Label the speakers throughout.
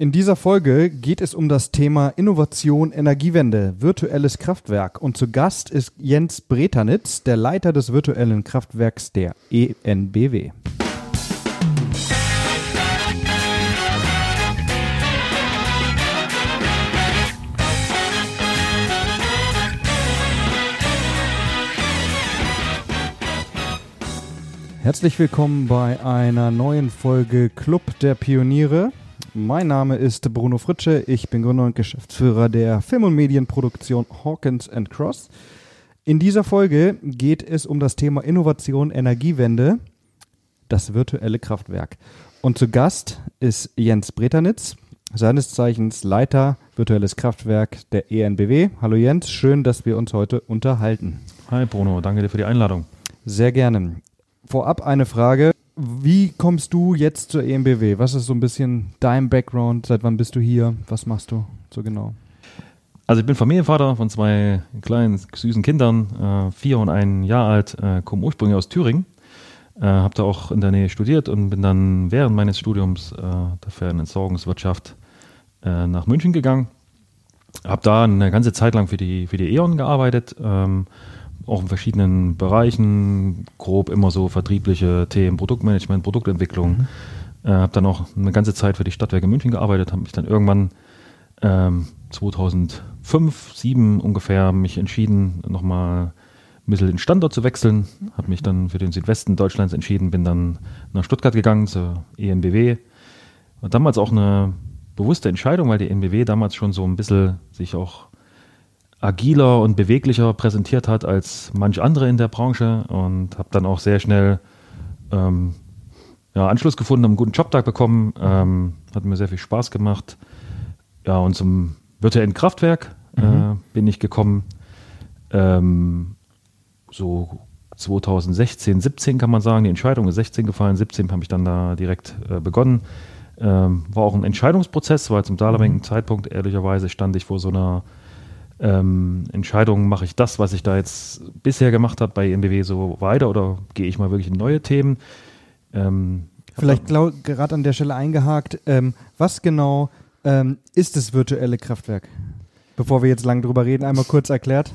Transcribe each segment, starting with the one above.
Speaker 1: In dieser Folge geht es um das Thema Innovation Energiewende, virtuelles Kraftwerk. Und zu Gast ist Jens Bretanitz, der Leiter des virtuellen Kraftwerks der ENBW. Herzlich willkommen bei einer neuen Folge Club der Pioniere. Mein Name ist Bruno Fritsche, ich bin Gründer und Geschäftsführer der Film- und Medienproduktion Hawkins Cross. In dieser Folge geht es um das Thema Innovation Energiewende, das virtuelle Kraftwerk. Und zu Gast ist Jens Breternitz, seines Zeichens Leiter virtuelles Kraftwerk der ENBW. Hallo Jens, schön, dass wir uns heute unterhalten.
Speaker 2: Hi Bruno, danke dir für die Einladung.
Speaker 1: Sehr gerne. Vorab eine Frage. Wie kommst du jetzt zur EMBW? Was ist so ein bisschen dein Background? Seit wann bist du hier? Was machst du so genau?
Speaker 2: Also ich bin Familienvater von zwei kleinen, süßen Kindern, äh, vier und ein Jahr alt, äh, komme ursprünglich aus Thüringen, äh, habe da auch in der Nähe studiert und bin dann während meines Studiums äh, der Fernentsorgungswirtschaft äh, nach München gegangen. Habe da eine ganze Zeit lang für die, für die E.ON gearbeitet, ähm, auch in verschiedenen Bereichen, grob immer so vertriebliche Themen, Produktmanagement, Produktentwicklung. Mhm. Äh, habe dann auch eine ganze Zeit für die Stadtwerke München gearbeitet, habe mich dann irgendwann ähm, 2005, 2007 ungefähr mich entschieden, nochmal ein bisschen den Standort zu wechseln. Habe mich dann für den Südwesten Deutschlands entschieden, bin dann nach Stuttgart gegangen zur ENBW. Und damals auch eine bewusste Entscheidung, weil die ENBW damals schon so ein bisschen sich auch agiler und beweglicher präsentiert hat als manch andere in der Branche und habe dann auch sehr schnell ähm, ja, Anschluss gefunden, einen guten Jobtag bekommen, ähm, hat mir sehr viel Spaß gemacht. Ja, und zum virtuellen Kraftwerk äh, mhm. bin ich gekommen. Ähm, so 2016, 17 kann man sagen, die Entscheidung ist 16 gefallen, 17 habe ich dann da direkt äh, begonnen. Ähm, war auch ein Entscheidungsprozess, weil zum damaligen mhm. Zeitpunkt, ehrlicherweise, stand ich vor so einer ähm, Entscheidungen, mache ich das, was ich da jetzt bisher gemacht habe bei MBW so weiter oder gehe ich mal wirklich in neue Themen?
Speaker 1: Ähm, Vielleicht gerade an der Stelle eingehakt, ähm, was genau ähm, ist das virtuelle Kraftwerk? Bevor wir jetzt lang drüber reden, einmal kurz erklärt.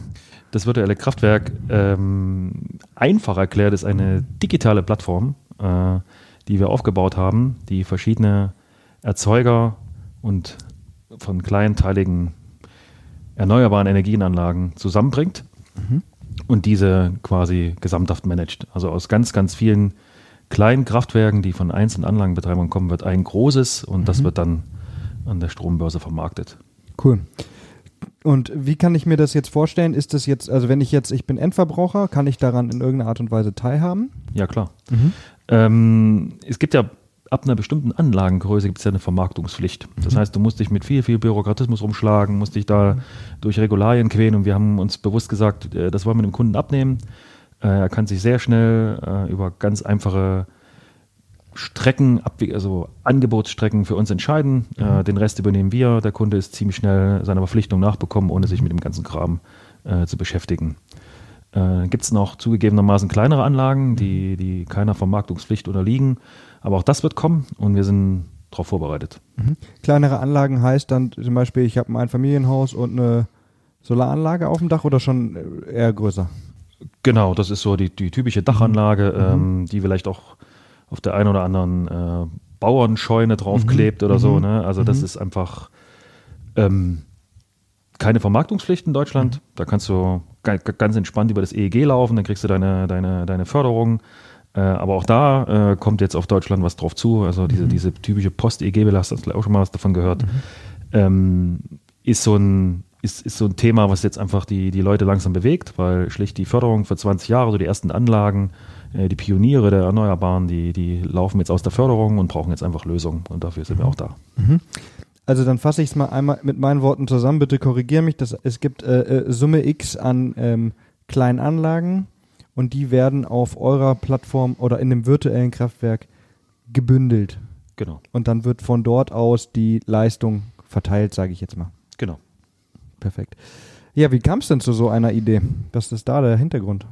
Speaker 2: Das virtuelle Kraftwerk, ähm, einfach erklärt, ist eine digitale Plattform, äh, die wir aufgebaut haben, die verschiedene Erzeuger und von kleinteiligen erneuerbaren Energienanlagen zusammenbringt mhm. und diese quasi gesamthaft managt. Also aus ganz, ganz vielen kleinen Kraftwerken, die von einzelnen Anlagenbetreibern kommen, wird ein großes und mhm. das wird dann an der Strombörse vermarktet.
Speaker 1: Cool. Und wie kann ich mir das jetzt vorstellen? Ist das jetzt, also wenn ich jetzt, ich bin Endverbraucher, kann ich daran in irgendeiner Art und Weise teilhaben?
Speaker 2: Ja, klar. Mhm. Ähm, es gibt ja ab einer bestimmten Anlagengröße gibt es ja eine Vermarktungspflicht. Das mhm. heißt, du musst dich mit viel, viel Bürokratismus rumschlagen, musst dich da mhm. durch Regularien quälen und wir haben uns bewusst gesagt, äh, das wollen wir dem Kunden abnehmen. Äh, er kann sich sehr schnell äh, über ganz einfache Strecken, also Angebotsstrecken für uns entscheiden. Mhm. Den Rest übernehmen wir. Der Kunde ist ziemlich schnell seiner Verpflichtung nachbekommen, ohne sich mit dem ganzen Kram zu beschäftigen. Äh, Gibt es noch zugegebenermaßen kleinere Anlagen, die, die keiner Vermarktungspflicht unterliegen. Aber auch das wird kommen und wir sind darauf vorbereitet.
Speaker 1: Mhm. Kleinere Anlagen heißt dann zum Beispiel, ich habe ein Einfamilienhaus und eine Solaranlage auf dem Dach oder schon eher größer?
Speaker 2: Genau, das ist so die, die typische Dachanlage, mhm. ähm, die vielleicht auch auf der einen oder anderen äh, Bauernscheune draufklebt mhm. oder so. Mhm. Ne? Also das mhm. ist einfach ähm, keine Vermarktungspflicht in Deutschland. Mhm. Da kannst du ganz entspannt über das EEG laufen, dann kriegst du deine, deine, deine Förderung. Äh, aber auch da äh, kommt jetzt auf Deutschland was drauf zu. Also diese, mhm. diese typische Post-EG-Belastung, hast du auch schon mal was davon gehört, mhm. ähm, ist, so ein, ist, ist so ein Thema, was jetzt einfach die, die Leute langsam bewegt, weil schlicht die Förderung für 20 Jahre, so die ersten Anlagen, äh, die Pioniere der Erneuerbaren, die, die laufen jetzt aus der Förderung und brauchen jetzt einfach Lösungen. Und dafür sind wir auch da.
Speaker 1: Also dann fasse ich es mal einmal mit meinen Worten zusammen. Bitte korrigiere mich. Das, es gibt äh, äh Summe X an ähm, kleinen Anlagen, und die werden auf eurer Plattform oder in dem virtuellen Kraftwerk gebündelt.
Speaker 2: Genau.
Speaker 1: Und dann wird von dort aus die Leistung verteilt, sage ich jetzt mal.
Speaker 2: Genau.
Speaker 1: Perfekt. Ja, wie kam es denn zu so einer Idee? Was ist da der Hintergrund?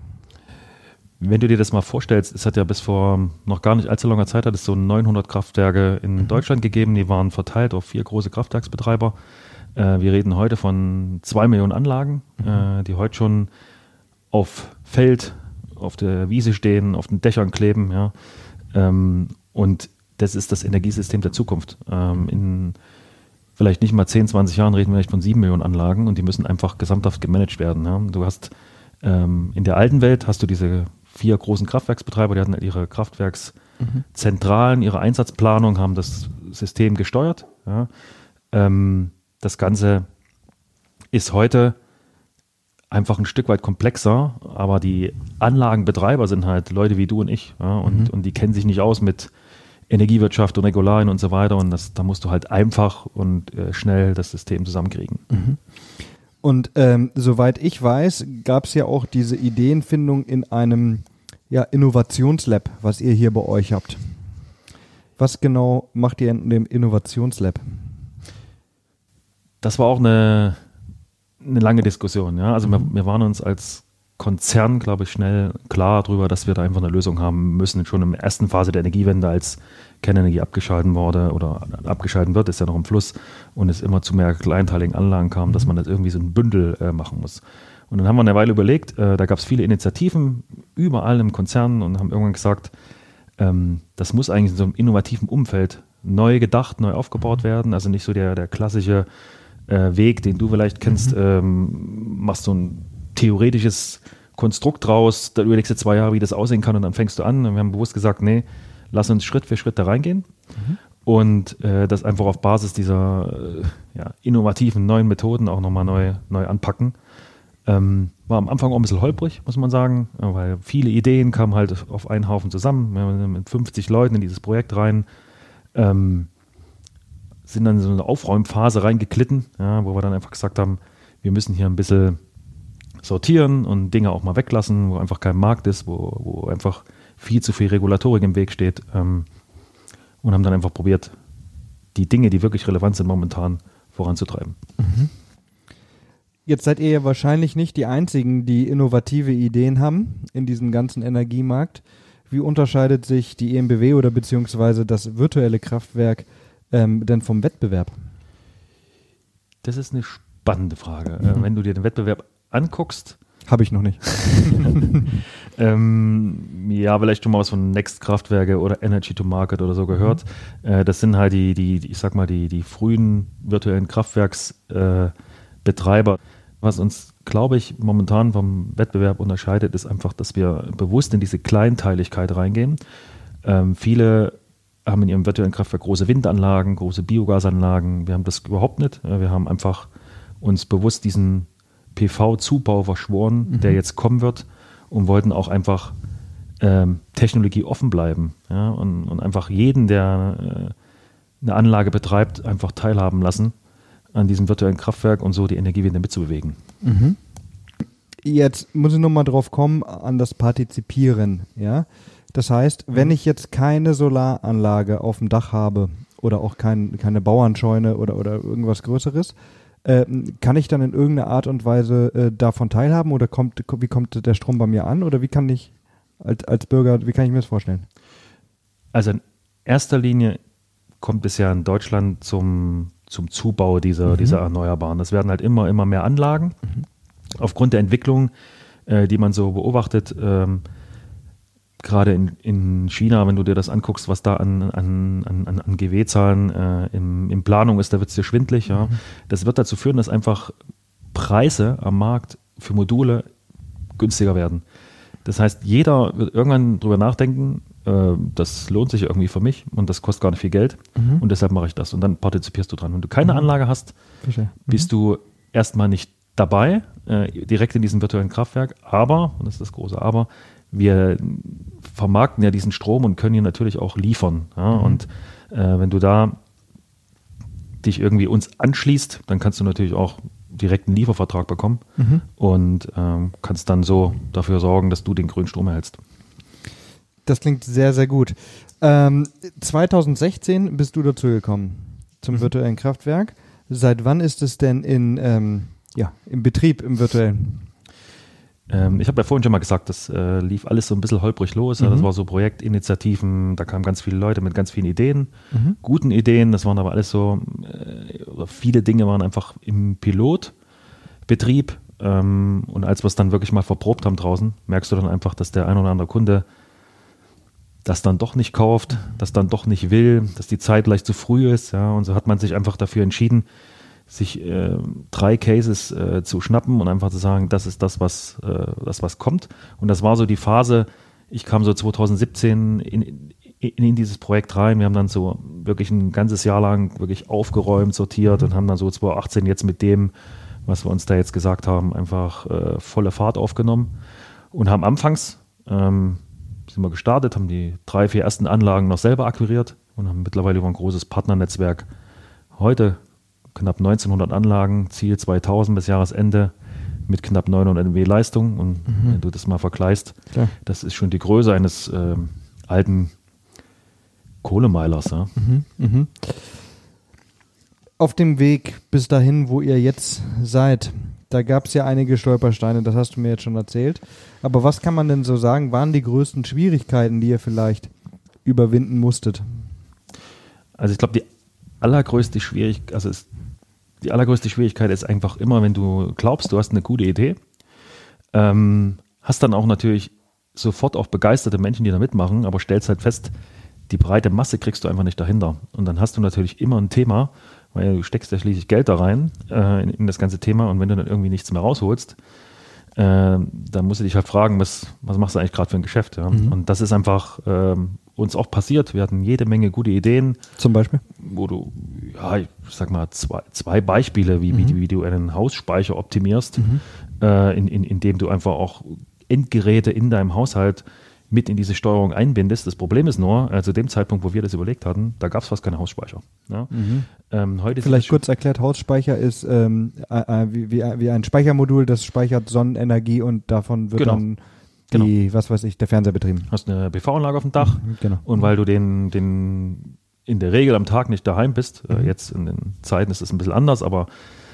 Speaker 2: Wenn du dir das mal vorstellst, es hat ja bis vor noch gar nicht allzu langer Zeit hat es so 900 Kraftwerke in mhm. Deutschland gegeben, die waren verteilt auf vier große Kraftwerksbetreiber. Äh, wir reden heute von zwei Millionen Anlagen, mhm. äh, die heute schon auf Feld, auf der Wiese stehen, auf den Dächern kleben. Ja. Ähm, und das ist das Energiesystem der Zukunft. Ähm, in vielleicht nicht mal 10, 20 Jahren reden wir vielleicht von sieben Millionen Anlagen und die müssen einfach gesamthaft gemanagt werden. Ja. Du hast ähm, in der alten Welt hast du diese vier großen Kraftwerksbetreiber, die hatten ihre Kraftwerkszentralen, ihre Einsatzplanung, haben das System gesteuert. Ja. Ähm, das Ganze ist heute einfach ein Stück weit komplexer, aber die Anlagenbetreiber sind halt Leute wie du und ich. Ja, und, mhm. und die kennen sich nicht aus mit Energiewirtschaft und Regularien und so weiter. Und das, da musst du halt einfach und äh, schnell das System zusammenkriegen. Mhm.
Speaker 1: Und ähm, soweit ich weiß, gab es ja auch diese Ideenfindung in einem ja, Innovationslab, was ihr hier bei euch habt. Was genau macht ihr in dem Innovationslab?
Speaker 2: Das war auch eine, eine lange Diskussion. Ja? Also mhm. wir, wir waren uns als Konzern, glaube ich, schnell klar darüber, dass wir da einfach eine Lösung haben müssen. Schon in der ersten Phase der Energiewende, als Kernenergie abgeschalten wurde oder abgeschalten wird, ist ja noch im Fluss und es immer zu mehr kleinteiligen Anlagen kam, dass man das irgendwie so ein Bündel äh, machen muss. Und dann haben wir eine Weile überlegt, äh, da gab es viele Initiativen überall im Konzern und haben irgendwann gesagt, ähm, das muss eigentlich in so einem innovativen Umfeld neu gedacht, neu aufgebaut werden. Also nicht so der, der klassische äh, Weg, den du vielleicht kennst, mhm. ähm, machst so ein theoretisches Konstrukt draus, da überlegst du zwei Jahre, wie das aussehen kann und dann fängst du an. Und wir haben bewusst gesagt, nee, lass uns Schritt für Schritt da reingehen mhm. und äh, das einfach auf Basis dieser äh, ja, innovativen neuen Methoden auch nochmal neu, neu anpacken. Ähm, war am Anfang auch ein bisschen holprig, muss man sagen, weil viele Ideen kamen halt auf einen Haufen zusammen. Wir haben mit 50 Leuten in dieses Projekt rein. Ähm, sind dann in so eine Aufräumphase reingeklitten, ja, wo wir dann einfach gesagt haben, wir müssen hier ein bisschen sortieren und Dinge auch mal weglassen, wo einfach kein Markt ist, wo, wo einfach viel zu viel Regulatorik im Weg steht. Ähm, und haben dann einfach probiert, die Dinge, die wirklich relevant sind, momentan voranzutreiben.
Speaker 1: Jetzt seid ihr ja wahrscheinlich nicht die Einzigen, die innovative Ideen haben in diesem ganzen Energiemarkt. Wie unterscheidet sich die EMBW oder beziehungsweise das virtuelle Kraftwerk ähm, denn vom Wettbewerb?
Speaker 2: Das ist eine spannende Frage. Mhm. Äh, wenn du dir den Wettbewerb anguckst.
Speaker 1: Habe ich noch nicht.
Speaker 2: ähm, ja, vielleicht schon mal was von Next Kraftwerke oder Energy to Market oder so gehört. Mhm. Äh, das sind halt die, die, ich sag mal, die, die frühen virtuellen Kraftwerksbetreiber. Äh, was uns, glaube ich, momentan vom Wettbewerb unterscheidet, ist einfach, dass wir bewusst in diese Kleinteiligkeit reingehen. Ähm, viele haben in ihrem virtuellen Kraftwerk große Windanlagen, große Biogasanlagen. Wir haben das überhaupt nicht. Wir haben einfach uns bewusst diesen PV-Zubau verschworen, mhm. der jetzt kommen wird und wollten auch einfach ähm, Technologie offen bleiben ja, und, und, einfach jeden, der äh, eine Anlage betreibt, einfach teilhaben lassen an diesem virtuellen Kraftwerk und so die Energiewende mitzubewegen. Mhm.
Speaker 1: Jetzt muss ich nochmal drauf kommen, an das Partizipieren. Ja? Das heißt, wenn mhm. ich jetzt keine Solaranlage auf dem Dach habe oder auch kein, keine Bauernscheune oder, oder irgendwas Größeres, äh, kann ich dann in irgendeiner Art und Weise äh, davon teilhaben oder kommt, wie kommt der Strom bei mir an oder wie kann ich als, als Bürger, wie kann ich mir das vorstellen?
Speaker 2: Also in erster Linie kommt es ja in Deutschland zum, zum Zubau dieser, mhm. dieser Erneuerbaren. Das werden halt immer, immer mehr Anlagen. Mhm. Aufgrund der Entwicklung, äh, die man so beobachtet, ähm, gerade in, in China, wenn du dir das anguckst, was da an, an, an, an GW-Zahlen äh, im, in Planung ist, da wird es dir schwindlig. Ja. Mhm. Das wird dazu führen, dass einfach Preise am Markt für Module günstiger werden. Das heißt, jeder wird irgendwann drüber nachdenken, äh, das lohnt sich irgendwie für mich und das kostet gar nicht viel Geld mhm. und deshalb mache ich das und dann partizipierst du dran. Wenn du keine mhm. Anlage hast, mhm. bist du erstmal nicht dabei, äh, direkt in diesem virtuellen Kraftwerk, aber, und das ist das große Aber, wir vermarkten ja diesen Strom und können ihn natürlich auch liefern. Ja? Mhm. Und äh, wenn du da dich irgendwie uns anschließt, dann kannst du natürlich auch direkt einen Liefervertrag bekommen mhm. und ähm, kannst dann so dafür sorgen, dass du den grünen Strom erhältst.
Speaker 1: Das klingt sehr, sehr gut. Ähm, 2016 bist du dazu gekommen zum mhm. virtuellen Kraftwerk. Seit wann ist es denn in, ähm, ja, im Betrieb, im virtuellen?
Speaker 2: Ähm, ich habe ja vorhin schon mal gesagt, das äh, lief alles so ein bisschen holprig los. Ja, das
Speaker 1: Mhm.
Speaker 2: war so Projektinitiativen, da kamen ganz viele Leute mit ganz vielen Ideen, guten Ideen. Das waren aber alles so, äh, viele Dinge waren einfach im Pilotbetrieb. Ähm, und als wir es dann wirklich mal verprobt haben draußen, merkst du dann einfach, dass der ein oder andere Kunde das dann doch nicht kauft, das dann doch nicht will, dass die Zeit leicht zu früh ist. Ja, und so hat man sich einfach dafür entschieden, sich äh, drei Cases äh, zu schnappen und einfach zu sagen, das ist das, was, äh, das, was kommt. Und das war so die Phase, ich kam so 2017 in, in, in dieses Projekt rein. Wir haben dann so wirklich ein ganzes Jahr lang wirklich aufgeräumt, sortiert und haben dann so 2018 jetzt mit dem, was wir uns da jetzt gesagt haben, einfach äh, volle Fahrt aufgenommen und haben anfangs ähm, sind wir gestartet, haben die drei, vier ersten Anlagen noch selber akquiriert und haben mittlerweile über ein großes Partnernetzwerk heute knapp 1900 Anlagen, Ziel 2000 bis Jahresende mit knapp 900 MW Leistung. Und wenn du das mal vergleichst,
Speaker 1: Klar.
Speaker 2: das ist schon die Größe eines ähm, alten Kohlemeilers. Ja.
Speaker 1: Mhm. Auf dem Weg bis dahin, wo ihr jetzt seid, da gab es ja einige Stolpersteine, das hast du mir jetzt schon erzählt. Aber was kann man denn so sagen, waren die größten Schwierigkeiten, die ihr vielleicht überwinden musstet?
Speaker 2: Also ich glaube, die allergrößte Schwierigkeit, also es, die allergrößte Schwierigkeit ist einfach immer, wenn du glaubst, du hast eine gute Idee, ähm, hast dann auch natürlich sofort auch begeisterte Menschen, die da mitmachen, aber stellst halt fest, die breite Masse kriegst du einfach nicht dahinter. Und dann hast du natürlich immer ein Thema, weil du steckst ja schließlich Geld da rein äh, in, in das ganze Thema und wenn du dann irgendwie nichts mehr rausholst, äh, dann musst du dich halt fragen, was, was machst du eigentlich gerade für ein Geschäft? Ja? Und das ist einfach ähm, uns auch passiert. Wir hatten jede Menge gute Ideen,
Speaker 1: Zum Beispiel?
Speaker 2: wo du, ja, ich sag mal, zwei, zwei Beispiele, wie, wie, wie du einen Hausspeicher optimierst, äh, in, in, indem du einfach auch Endgeräte in deinem Haushalt mit in diese Steuerung einbindest. Das Problem ist nur, äh, zu dem Zeitpunkt, wo wir das überlegt hatten, da gab es fast keine Hausspeicher. Ja? Ähm, heute
Speaker 1: Vielleicht kurz erklärt, Hausspeicher ist ähm, äh, äh, wie, wie, wie ein Speichermodul, das speichert Sonnenenergie und davon wird
Speaker 2: Genau.
Speaker 1: dann die, was weiß ich, der Fernseher betrieben.
Speaker 2: hast eine PV-Anlage auf dem Dach
Speaker 1: Genau.
Speaker 2: und weil du den, den in der Regel am Tag nicht daheim bist,
Speaker 1: Mhm.
Speaker 2: äh, jetzt in den Zeiten ist es ein bisschen anders, aber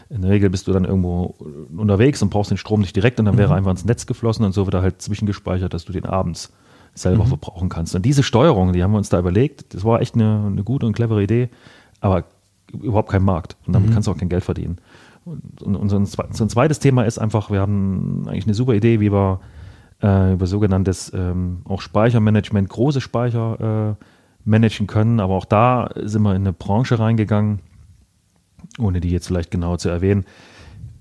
Speaker 2: in der Regel bist du dann irgendwo unterwegs und brauchst den Strom nicht direkt und dann
Speaker 1: Mhm.
Speaker 2: wäre einfach ins Netz geflossen und so wird er halt zwischengespeichert, dass du den abends selber
Speaker 1: Mhm.
Speaker 2: verbrauchen kannst. Und diese Steuerung, die haben wir uns da überlegt, das war echt eine, eine gute und clevere Idee, aber überhaupt kein Markt und
Speaker 1: Mhm.
Speaker 2: damit kannst du auch kein Geld verdienen. Und, und, und so, ein, zwe- so ein zweites Thema ist einfach, wir haben eigentlich eine super Idee, wie wir äh, über sogenanntes ähm, auch Speichermanagement, große Speicher äh, managen können. Aber auch da sind wir in eine Branche reingegangen, ohne die jetzt vielleicht genau zu erwähnen,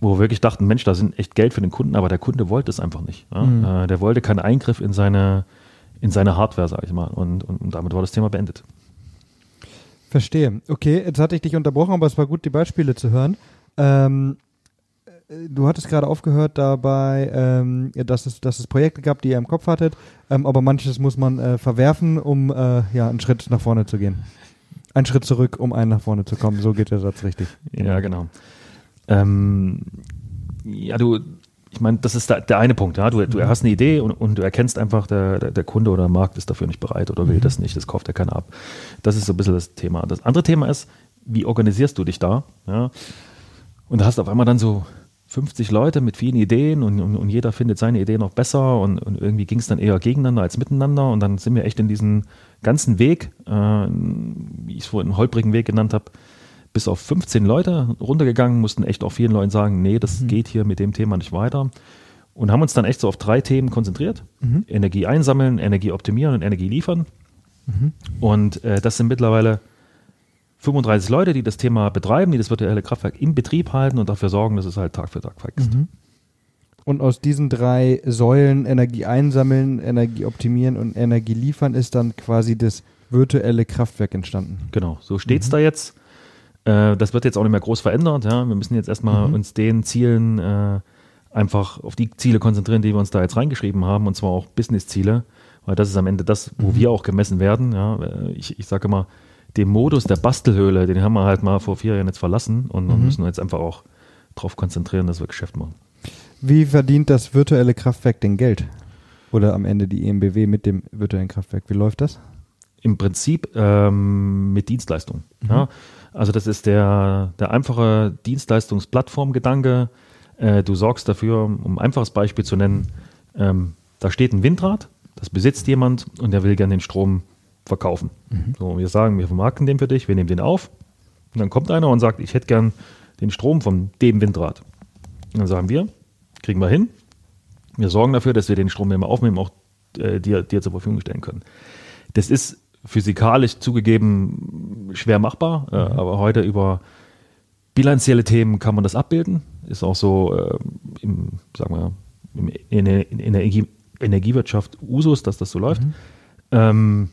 Speaker 2: wo wir wirklich dachten, Mensch, da sind echt Geld für den Kunden, aber der Kunde wollte es einfach nicht. Ja? Äh, der wollte keinen Eingriff in seine, in seine Hardware, sage ich mal. Und, und, und damit war das Thema beendet.
Speaker 1: Verstehe. Okay, jetzt hatte ich dich unterbrochen, aber es war gut, die Beispiele zu hören. Ähm, äh, du hattest gerade aufgehört dabei, ähm, dass, es, dass es Projekte gab, die ihr im Kopf hattet, ähm, aber manches muss man äh, verwerfen, um äh, ja, einen Schritt nach vorne zu gehen. Einen Schritt zurück, um einen nach vorne zu kommen. So geht der Satz richtig.
Speaker 2: Ja, genau. Ähm, ja, du, ich meine, das ist der, der eine Punkt. Ja? Du, du hast eine Idee und, und du erkennst einfach, der, der, der Kunde oder der Markt ist dafür nicht bereit oder will das nicht, das kauft ja keiner ab. Das ist so ein bisschen das Thema. Das andere Thema ist, wie organisierst du dich da? Ja? Und da hast du auf einmal dann so 50 Leute mit vielen Ideen und, und, und jeder findet seine Idee noch besser und, und irgendwie ging es dann eher gegeneinander als miteinander und dann sind wir echt in diesen ganzen Weg, äh, wie ich es vorhin einen holprigen Weg genannt habe, bis auf 15 Leute runtergegangen, mussten echt auch vielen Leuten sagen, nee, das geht hier mit dem Thema nicht weiter und haben uns dann echt so auf drei Themen konzentriert. Energie einsammeln, Energie optimieren und Energie liefern. Und äh, das sind mittlerweile 35 Leute, die das Thema betreiben, die das virtuelle Kraftwerk im Betrieb halten und dafür sorgen, dass es halt Tag für Tag wächst.
Speaker 1: Und aus diesen drei Säulen Energie einsammeln, Energie optimieren und Energie liefern ist dann quasi das virtuelle Kraftwerk entstanden.
Speaker 2: Genau, so steht es da jetzt. Äh, das wird jetzt auch nicht mehr groß verändert. Ja? Wir müssen jetzt erstmal uns den Zielen äh, einfach auf die Ziele konzentrieren, die wir uns da jetzt reingeschrieben haben, und zwar auch Business-Ziele, weil das ist am Ende das, wo wir auch gemessen werden. Ja? Äh, Ich, ich sage immer, den Modus der Bastelhöhle, den haben wir halt mal vor vier Jahren jetzt verlassen und und müssen uns jetzt einfach auch darauf konzentrieren, dass wir Geschäft machen.
Speaker 1: Wie verdient das virtuelle Kraftwerk denn Geld? Oder am Ende die EMBW mit dem virtuellen Kraftwerk? Wie läuft das?
Speaker 2: im Prinzip ähm, mit Dienstleistung. Ja? Also das ist der, der einfache Dienstleistungsplattformgedanke. Äh, du sorgst dafür, um ein einfaches Beispiel zu nennen, ähm, da steht ein Windrad, das besitzt jemand und der will gerne den Strom verkaufen. Mhm. So, wir sagen, wir vermarkten den für dich, wir nehmen den auf. Und dann kommt einer und sagt, ich hätte gern den Strom von dem Windrad. Und dann sagen wir, kriegen wir hin. Wir sorgen dafür, dass wir den Strom, den wir aufnehmen, auch äh, dir, dir zur Verfügung stellen können. Das ist physikalisch zugegeben schwer machbar, äh, mhm. aber heute über bilanzielle Themen kann man das abbilden. Ist auch so äh, im, sagen wir, im, in, der, in der Energiewirtschaft Usus, dass das so läuft. Mhm. Ähm,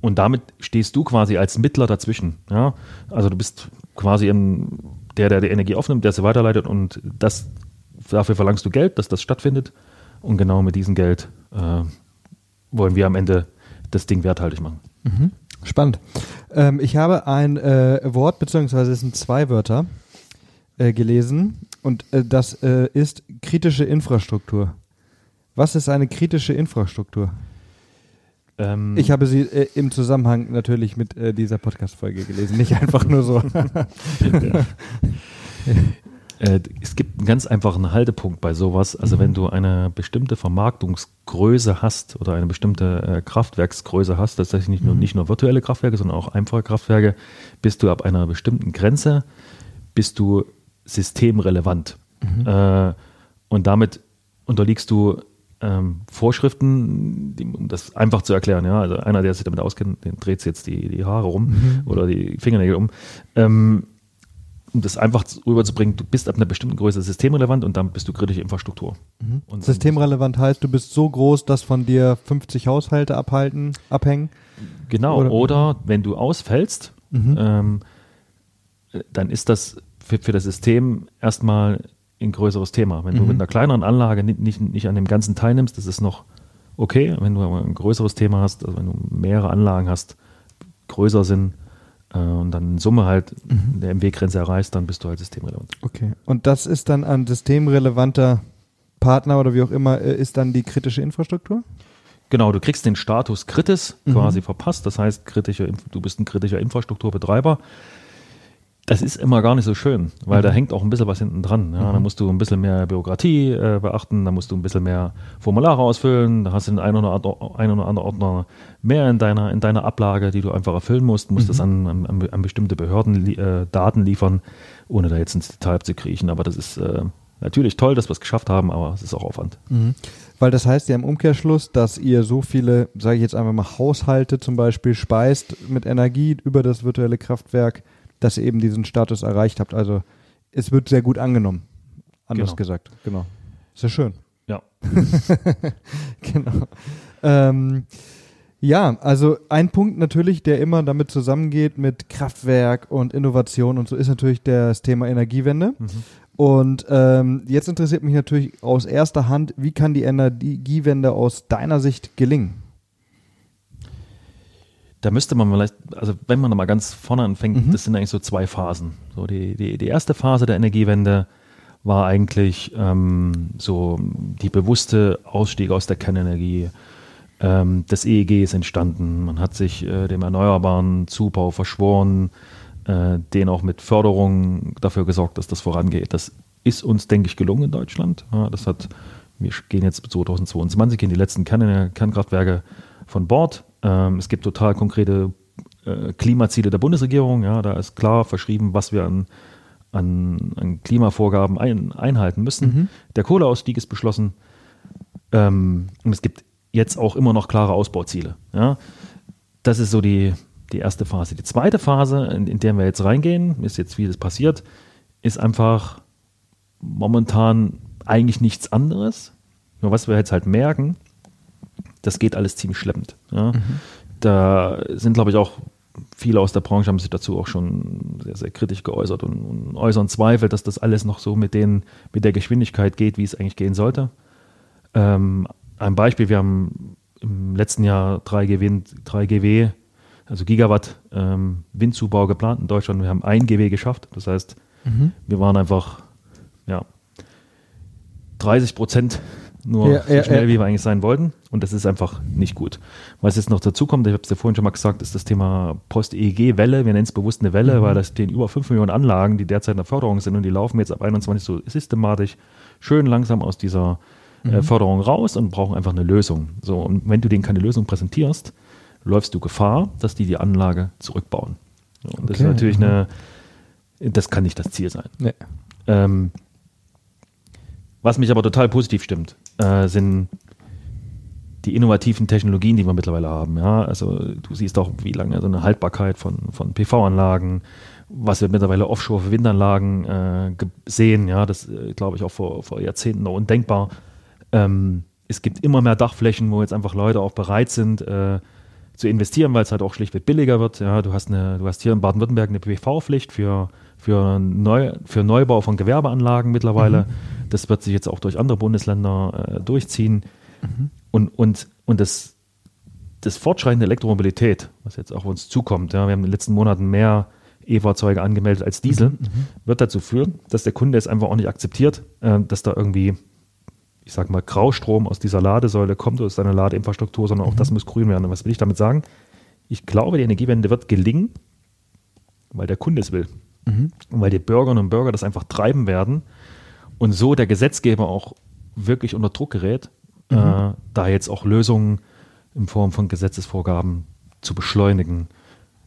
Speaker 2: und damit stehst du quasi als Mittler dazwischen. Ja? Also du bist quasi im, der, der die Energie aufnimmt, der sie weiterleitet und das, dafür verlangst du Geld, dass das stattfindet. Und genau mit diesem Geld äh, wollen wir am Ende das Ding werthaltig machen.
Speaker 1: Mhm. Spannend. Ähm, ich habe ein äh, Wort, beziehungsweise es sind zwei Wörter äh, gelesen und äh, das äh, ist kritische Infrastruktur. Was ist eine kritische Infrastruktur? Ähm ich habe sie äh, im Zusammenhang natürlich mit äh, dieser Podcast-Folge gelesen, nicht einfach nur so. ja.
Speaker 2: Äh, es gibt einen ganz einfachen Haltepunkt bei sowas. Also mhm. wenn du eine bestimmte Vermarktungsgröße hast oder eine bestimmte äh, Kraftwerksgröße hast, tatsächlich nicht nur, mhm. nicht nur virtuelle Kraftwerke, sondern auch einfache Kraftwerke, bist du ab einer bestimmten Grenze, bist du systemrelevant. Mhm. Äh, und damit unterliegst du ähm, Vorschriften, die, um das einfach zu erklären. Ja? Also einer, der sich damit auskennt, den dreht jetzt die, die Haare rum mhm. oder die Fingernägel um. Ähm, um das einfach rüberzubringen, du bist ab einer bestimmten Größe systemrelevant und dann bist du kritische Infrastruktur.
Speaker 1: Mhm. systemrelevant heißt, du bist so groß, dass von dir 50 Haushalte abhalten, abhängen?
Speaker 2: Genau, oder, oder wenn du ausfällst, mhm. ähm, dann ist das für, für das System erstmal ein größeres Thema. Wenn mhm. du mit einer kleineren Anlage nicht, nicht, nicht an dem Ganzen teilnimmst, das ist noch okay. Wenn du aber ein größeres Thema hast, also wenn du mehrere Anlagen hast, größer sind, und dann in Summe halt mhm. der MW-Grenze erreichst, dann bist du halt systemrelevant.
Speaker 1: Okay. Und das ist dann ein systemrelevanter Partner oder wie auch immer, äh, ist dann die kritische Infrastruktur?
Speaker 2: Genau, du kriegst den Status Kritis mhm. quasi verpasst. Das heißt, kritische, du bist ein kritischer Infrastrukturbetreiber das ist immer gar nicht so schön, weil mhm. da hängt auch ein bisschen was hinten dran. Ja. Mhm. Da musst du ein bisschen mehr Bürokratie äh, beachten, da musst du ein bisschen mehr Formulare ausfüllen, da hast du den einen oder, anderen Ordner mehr in deiner, in deiner Ablage, die du einfach erfüllen musst, musst mhm. das an, an, an, bestimmte Behörden äh, Daten liefern, ohne da jetzt ins Detail zu kriechen. Aber das ist äh, natürlich toll, dass wir es geschafft haben, aber es ist auch Aufwand.
Speaker 1: Mhm. Weil das heißt ja im Umkehrschluss, dass ihr so viele, sage ich jetzt einfach mal, Haushalte zum Beispiel speist mit Energie über das virtuelle Kraftwerk, dass ihr eben diesen Status erreicht habt. Also es wird sehr gut angenommen. Anders genau. gesagt, genau. Ist ja schön.
Speaker 2: Ja.
Speaker 1: genau. Ähm, ja, also ein Punkt natürlich, der immer damit zusammengeht mit Kraftwerk und Innovation und so, ist natürlich das Thema Energiewende. Mhm. Und ähm, jetzt interessiert mich natürlich aus erster Hand, wie kann die Energiewende aus deiner Sicht gelingen?
Speaker 2: Da müsste man vielleicht, also wenn man da mal ganz vorne anfängt, mhm. das sind eigentlich so zwei Phasen. So die, die, die erste Phase der Energiewende war eigentlich ähm, so die bewusste Ausstieg aus der Kernenergie. Ähm, das EEG ist entstanden. Man hat sich äh, dem erneuerbaren Zubau verschworen, äh, den auch mit Förderung dafür gesorgt, dass das vorangeht. Das ist uns, denke ich, gelungen in Deutschland. Ja, das hat, wir gehen jetzt 2022 in die letzten Kern Kernkraftwerke von Bord. Ähm, es gibt total konkrete äh, Klimaziele der Bundesregierung. Ja, da ist klar verschrieben, was wir an, an, an Klimavorgaben ein, einhalten müssen. Mhm. Der Kohleausstieg ist beschlossen. Ähm, und es gibt jetzt auch immer noch klare Ausbauziele. Ja. Das ist so die, die erste Phase. Die zweite Phase, in, in der wir jetzt reingehen, ist jetzt, wie das passiert, ist einfach momentan eigentlich nichts anderes. Nur was wir jetzt halt merken, das geht alles ziemlich schleppend. Ja. Mhm. Da sind, glaube ich, auch viele aus der Branche haben sich dazu auch schon sehr, sehr kritisch geäußert und, und, äußern Zweifel, dass das alles noch so mit, den, mit der Geschwindigkeit geht, wie es eigentlich gehen sollte. Ähm, ein Beispiel, wir haben im letzten Jahr 3 GW, 3 GW also Gigawatt ähm, Windzubau geplant in Deutschland. Wir haben ein GW geschafft. Das heißt, mhm. wir waren einfach ja, 30 Prozent nur
Speaker 1: Ja,
Speaker 2: so
Speaker 1: ja,
Speaker 2: schnell,
Speaker 1: ja.
Speaker 2: wie wir eigentlich sein wollten. Und das ist einfach nicht gut. Was jetzt noch dazu kommt, ich habe es ja vorhin schon mal gesagt, ist das Thema Post-EEG-Welle. Wir nennen es bewusst eine Welle, weil das stehen über 5 Millionen Anlagen, die derzeit in der Förderung sind und die laufen jetzt ab 21 so systematisch schön langsam aus dieser äh, Förderung raus und brauchen einfach eine Lösung. So, und wenn du denen keine Lösung präsentierst, läufst du Gefahr, dass die die Anlage zurückbauen. So, und das ist
Speaker 1: Okay,
Speaker 2: natürlich
Speaker 1: mhm.
Speaker 2: eine, das kann nicht das Ziel sein.
Speaker 1: Nee.
Speaker 2: Ähm, was mich aber total positiv stimmt, äh, sind die innovativen Technologien, die wir mittlerweile haben. Ja? Also du siehst auch, wie lange so eine Haltbarkeit von, von PV-Anlagen, was wir mittlerweile offshore für Windanlagen äh, sehen, ja, das äh, glaube ich auch vor, vor Jahrzehnten noch undenkbar. Ähm, es gibt immer mehr Dachflächen, wo jetzt einfach Leute auch bereit sind, äh, zu investieren, weil es halt auch schlichtweg billiger wird. Ja, du hast eine, du hast hier in Baden-Württemberg eine PV-Pflicht für, für, Neu, für Neubau von Gewerbeanlagen mittlerweile. Das wird sich jetzt auch durch andere Bundesländer äh, durchziehen. Und, und, und das, das Fortschreiten der Elektromobilität, was jetzt auch auf uns zukommt, ja, wir haben in den letzten Monaten mehr E-Fahrzeuge angemeldet als Diesel, wird dazu führen, dass der Kunde es einfach auch nicht akzeptiert, äh, dass da irgendwie, ich sag mal, Graustrom aus dieser Ladesäule kommt oder aus seiner Ladeinfrastruktur, sondern auch das muss grün werden. Und was will ich damit sagen? Ich glaube, die Energiewende wird gelingen, weil der Kunde es will. Und weil die Bürgerinnen und Bürger das einfach treiben werden und so der Gesetzgeber auch wirklich unter Druck gerät, äh, da jetzt auch Lösungen in Form von Gesetzesvorgaben zu beschleunigen.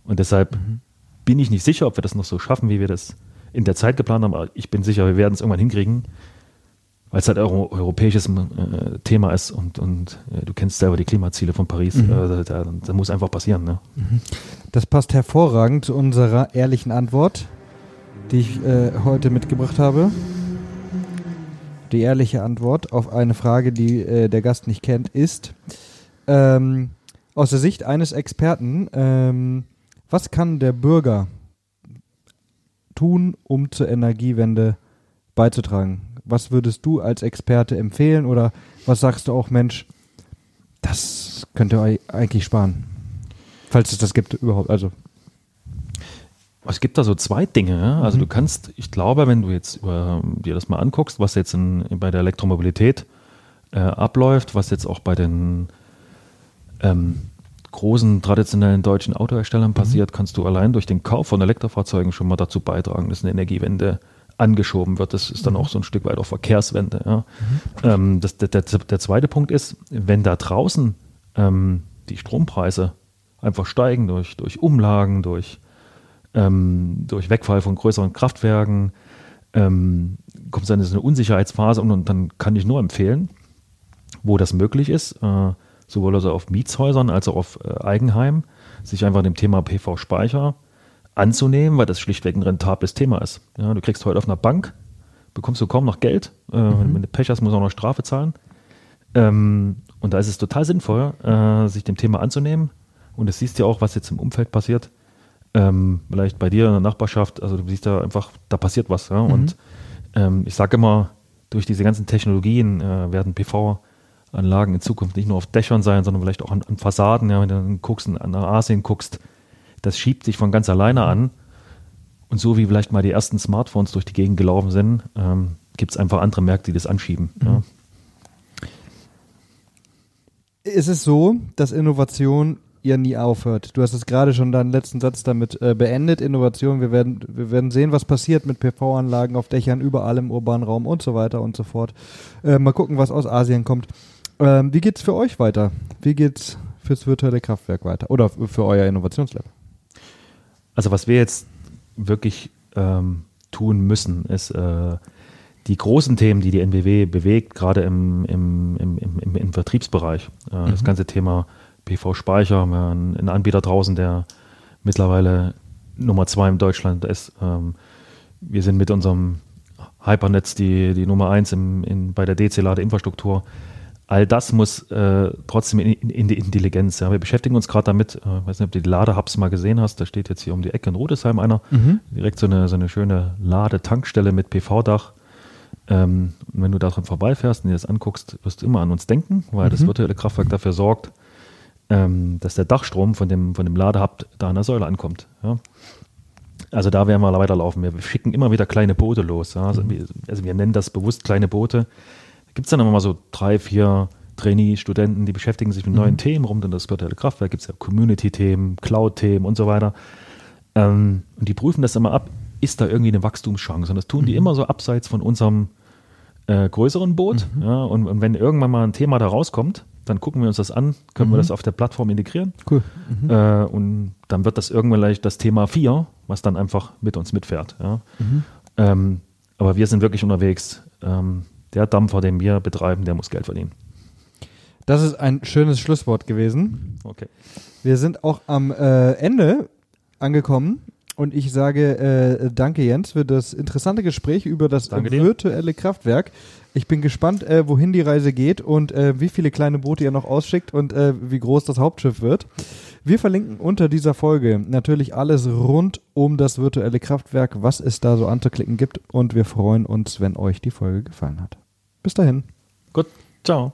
Speaker 2: Und deshalb bin ich nicht sicher, ob wir das noch so schaffen, wie wir das in der Zeit geplant haben, aber ich bin sicher, wir werden es irgendwann hinkriegen, weil es halt euro europäisches äh, Thema ist und, und äh, du kennst selber die Klimaziele von Paris. Äh, da, da, muss einfach passieren. Ne?
Speaker 1: Das passt hervorragend zu unserer ehrlichen Antwort, die ich äh, heute mitgebracht habe. Die ehrliche Antwort auf eine Frage, die äh, der Gast nicht kennt, ist ähm, aus der Sicht eines Experten, ähm, was kann der Bürger tun, um zur Energiewende beizutragen? Was würdest du als Experte empfehlen oder was sagst du auch, Mensch, das könnt ihr eigentlich sparen? Falls es das gibt überhaupt. Also,
Speaker 2: Es gibt da so zwei Dinge. Also du kannst, ich glaube, wenn du jetzt über, dir das mal anguckst, was jetzt in, bei der Elektromobilität äh, abläuft, was jetzt auch bei den ähm, großen traditionellen deutschen Autoherstellern passiert, kannst du allein durch den Kauf von Elektrofahrzeugen schon mal dazu beitragen, dass eine Energiewende angeschoben wird. Das ist dann auch so ein Stück weit auch Verkehrswende. Ja? Ähm, das, der, der, der zweite Punkt ist, wenn da draußen ähm, die Strompreise einfach steigen durch, durch Umlagen, durch ähm, durch Wegfall von größeren Kraftwerken ähm, kommt dann in so eine Unsicherheitsphase und, und dann kann ich nur empfehlen, wo das möglich ist, äh, sowohl also auf Mietshäusern als auch auf äh, Eigenheim, sich einfach dem Thema PV-Speicher anzunehmen, weil das schlichtweg ein rentables Thema ist. Ja, du kriegst heute auf einer Bank, bekommst du kaum noch Geld, äh, wenn du Pech hast, musst du auch noch Strafe zahlen. Ähm, und da ist es total sinnvoll, äh, sich dem Thema anzunehmen. Und das siehst du ja auch, was jetzt im Umfeld passiert. Ähm, vielleicht bei dir in der Nachbarschaft, also du siehst da einfach, da passiert was. Ja? Und ähm, ich sage immer, durch diese ganzen Technologien äh, werden PV-Anlagen in Zukunft nicht nur auf Dächern sein, sondern vielleicht auch an, an Fassaden. Ja? Wenn du dann guckst, an Asien guckst, das schiebt sich von ganz alleine an. Und so wie vielleicht mal die ersten Smartphones durch die Gegend gelaufen sind, ähm, gibt es einfach andere Märkte, die das anschieben. Ja?
Speaker 1: ist es so, dass Innovation ja nie aufhört. Du hast es gerade schon deinen letzten Satz damit äh, beendet. Innovation, wir werden, wir werden sehen, was passiert mit PV-Anlagen auf Dächern, überall im urbanen Raum und so weiter und so fort. Äh, mal gucken, was aus Asien kommt. Ähm, wie geht's für euch weiter? Wie geht's fürs virtuelle Kraftwerk weiter? Oder für euer Innovationslab?
Speaker 2: Also was wir jetzt wirklich ähm, tun müssen, ist äh, die großen Themen, die die NBW bewegt, gerade im, im, im, im, im, Vertriebsbereich. Äh, Das ganze Thema PV-Speicher, haben wir einen, Anbieter draußen, der mittlerweile Nummer zwei in Deutschland ist. Ähm, wir sind mit unserem Hypernetz die, die Nummer eins im, in, bei der DC-Ladeinfrastruktur. All das muss äh, trotzdem in, in, die Intelligenz. Ja. Wir beschäftigen uns gerade damit, äh, ich weiß nicht, ob du die Ladehubs mal gesehen hast, da steht jetzt hier um die Ecke in Rudesheim einer, direkt so eine, so eine schöne Ladetankstelle mit PV-Dach. Ähm, und wenn du daran vorbeifährst und dir das anguckst, wirst du immer an uns denken, weil das virtuelle Kraftwerk dafür sorgt, ähm, dass der Dachstrom von dem, von dem Ladehub da an der Säule ankommt. Ja. Also da werden wir weiterlaufen. Wir schicken immer wieder kleine Boote los. Ja. Also, wir, also wir nennen das bewusst kleine Boote. Da gibt es dann immer mal so drei, vier Trainee-Studenten, die beschäftigen sich mit
Speaker 1: Mhm.
Speaker 2: neuen Themen rund um das virtuelle Kraftwerk. Gibt es ja Community-Themen, Cloud-Themen und so weiter. Ähm, und die prüfen das immer ab, ist da irgendwie eine Wachstumschance? Und das tun
Speaker 1: Mhm.
Speaker 2: die immer so abseits von unserem äh, größeren Boot.
Speaker 1: Mhm.
Speaker 2: Ja, und, und wenn irgendwann mal ein Thema da rauskommt, dann gucken wir uns das an, können wir
Speaker 1: Mhm.
Speaker 2: das auf der Plattform integrieren.
Speaker 1: Cool.
Speaker 2: Äh, und dann wird das irgendwann vielleicht das Thema 4, was dann einfach mit uns mitfährt. Ja.
Speaker 1: Mhm.
Speaker 2: Ähm, aber wir sind wirklich unterwegs. Ähm, der Dampfer, den wir betreiben, der muss Geld verdienen.
Speaker 1: Das ist ein schönes Schlusswort gewesen.
Speaker 2: Okay.
Speaker 1: Wir sind auch am äh, Ende angekommen und ich sage äh, danke Jens für das interessante Gespräch über das
Speaker 2: Danke
Speaker 1: äh,
Speaker 2: dir.
Speaker 1: virtuelle Kraftwerk. Ich bin gespannt, äh, wohin die Reise geht und äh, wie viele kleine Boote ihr noch ausschickt und äh, wie groß das Hauptschiff wird. Wir verlinken unter dieser Folge natürlich alles rund um das virtuelle Kraftwerk, was es da so anzuklicken gibt und wir freuen uns, wenn euch die Folge gefallen hat. Bis dahin.
Speaker 2: Gut, ciao.